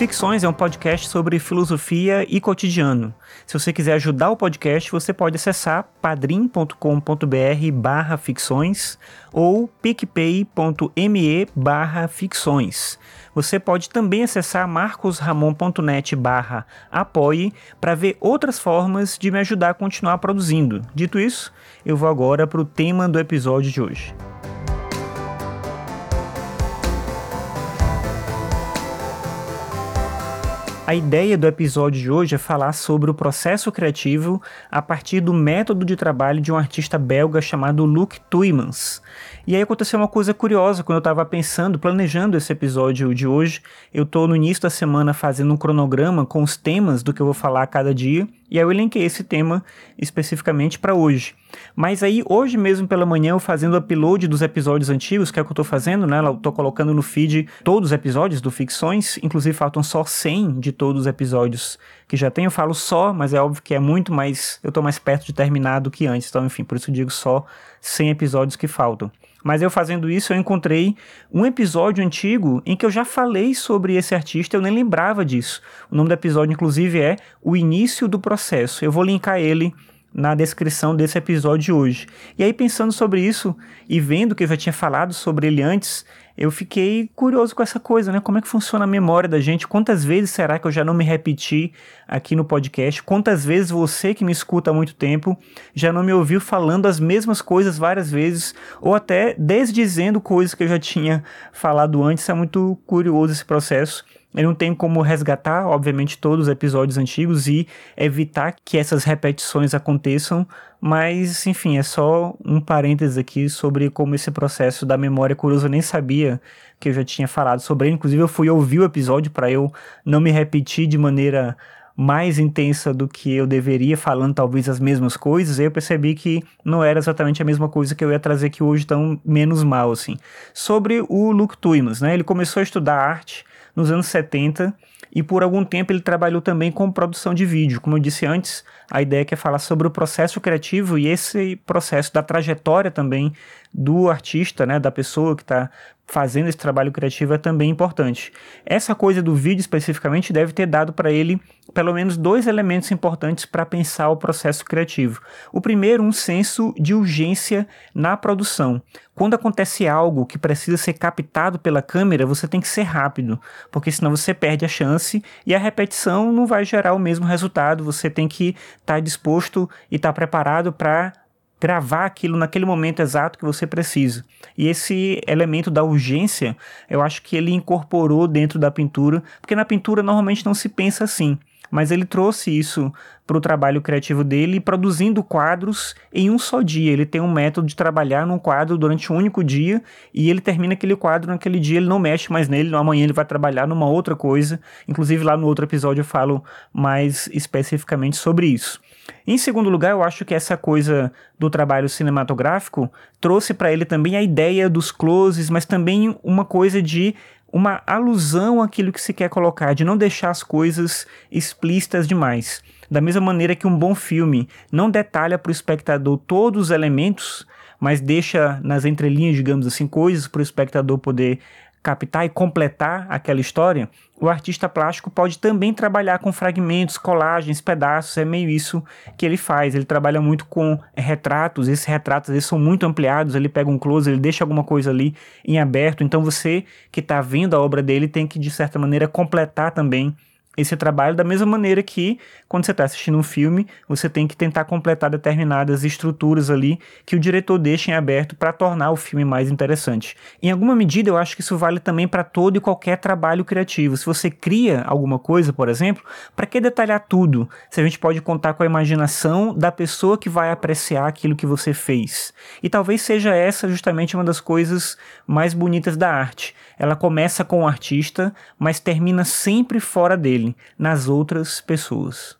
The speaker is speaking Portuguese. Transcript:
Ficções é um podcast sobre filosofia e cotidiano. Se você quiser ajudar o podcast, você pode acessar padrim.com.br barra ficções ou picpay.me barra ficções. Você pode também acessar marcosramon.net barra apoie para ver outras formas de me ajudar a continuar produzindo. Dito isso, eu vou agora para o tema do episódio de hoje. A ideia do episódio de hoje é falar sobre o processo criativo a partir do método de trabalho de um artista belga chamado Luc Tuymans. E aí aconteceu uma coisa curiosa quando eu estava pensando, planejando esse episódio de hoje. Eu estou no início da semana fazendo um cronograma com os temas do que eu vou falar a cada dia. E aí eu elenquei esse tema especificamente para hoje. Mas aí, hoje mesmo pela manhã, eu fazendo o upload dos episódios antigos, que é o que eu tô fazendo, né? Eu tô colocando no feed todos os episódios do Ficções, inclusive faltam só 100 de todos os episódios que já tenho. Eu falo só, mas é óbvio que é muito mais. Eu tô mais perto de terminar do que antes. Então, enfim, por isso eu digo só 100 episódios que faltam. Mas eu fazendo isso, eu encontrei um episódio antigo em que eu já falei sobre esse artista, eu nem lembrava disso. O nome do episódio, inclusive, é O Início do Processo. Eu vou linkar ele na descrição desse episódio de hoje. E aí, pensando sobre isso e vendo que eu já tinha falado sobre ele antes, eu fiquei curioso com essa coisa, né? Como é que funciona a memória da gente? Quantas vezes será que eu já não me repeti aqui no podcast? Quantas vezes você que me escuta há muito tempo já não me ouviu falando as mesmas coisas várias vezes ou até desdizendo coisas que eu já tinha falado antes? É muito curioso esse processo. Eu não tenho como resgatar, obviamente, todos os episódios antigos e evitar que essas repetições aconteçam, mas, enfim, é só um parênteses aqui sobre como esse processo da memória curiosa eu nem sabia que eu já tinha falado sobre ele. Inclusive, eu fui ouvir o episódio para eu não me repetir de maneira mais intensa do que eu deveria, falando talvez as mesmas coisas, eu percebi que não era exatamente a mesma coisa que eu ia trazer aqui hoje, tão menos mal, assim. Sobre o Luke Tuymans, né? Ele começou a estudar arte nos anos 70 e por algum tempo ele trabalhou também com produção de vídeo. Como eu disse antes, a ideia é, é falar sobre o processo criativo e esse processo da trajetória também do artista, né, da pessoa que está fazendo esse trabalho criativo é também importante. Essa coisa do vídeo especificamente deve ter dado para ele pelo menos dois elementos importantes para pensar o processo criativo. O primeiro, um senso de urgência na produção. Quando acontece algo que precisa ser captado pela câmera, você tem que ser rápido, porque senão você perde a chance e a repetição não vai gerar o mesmo resultado. Você tem que estar tá disposto e estar tá preparado para gravar aquilo naquele momento exato que você precisa. E esse elemento da urgência, eu acho que ele incorporou dentro da pintura, porque na pintura normalmente não se pensa assim mas ele trouxe isso para o trabalho criativo dele, produzindo quadros em um só dia. Ele tem um método de trabalhar num quadro durante um único dia e ele termina aquele quadro naquele dia, ele não mexe mais nele, amanhã ele vai trabalhar numa outra coisa. Inclusive, lá no outro episódio eu falo mais especificamente sobre isso. Em segundo lugar, eu acho que essa coisa do trabalho cinematográfico trouxe para ele também a ideia dos closes, mas também uma coisa de uma alusão àquilo que se quer colocar, de não deixar as coisas explícitas demais. Da mesma maneira que um bom filme não detalha para o espectador todos os elementos, mas deixa nas entrelinhas, digamos assim, coisas para o espectador poder captar e completar aquela história, o artista plástico pode também trabalhar com fragmentos, colagens, pedaços, é meio isso que ele faz. Ele trabalha muito com retratos, esses retratos eles são muito ampliados, ele pega um close, ele deixa alguma coisa ali em aberto, então você que está vendo a obra dele tem que, de certa maneira, completar também esse trabalho da mesma maneira que quando você está assistindo um filme, você tem que tentar completar determinadas estruturas ali que o diretor deixa em aberto para tornar o filme mais interessante. Em alguma medida, eu acho que isso vale também para todo e qualquer trabalho criativo. Se você cria alguma coisa, por exemplo, para que detalhar tudo? Se a gente pode contar com a imaginação da pessoa que vai apreciar aquilo que você fez. E talvez seja essa justamente uma das coisas mais bonitas da arte. Ela começa com o artista, mas termina sempre fora dele nas outras pessoas.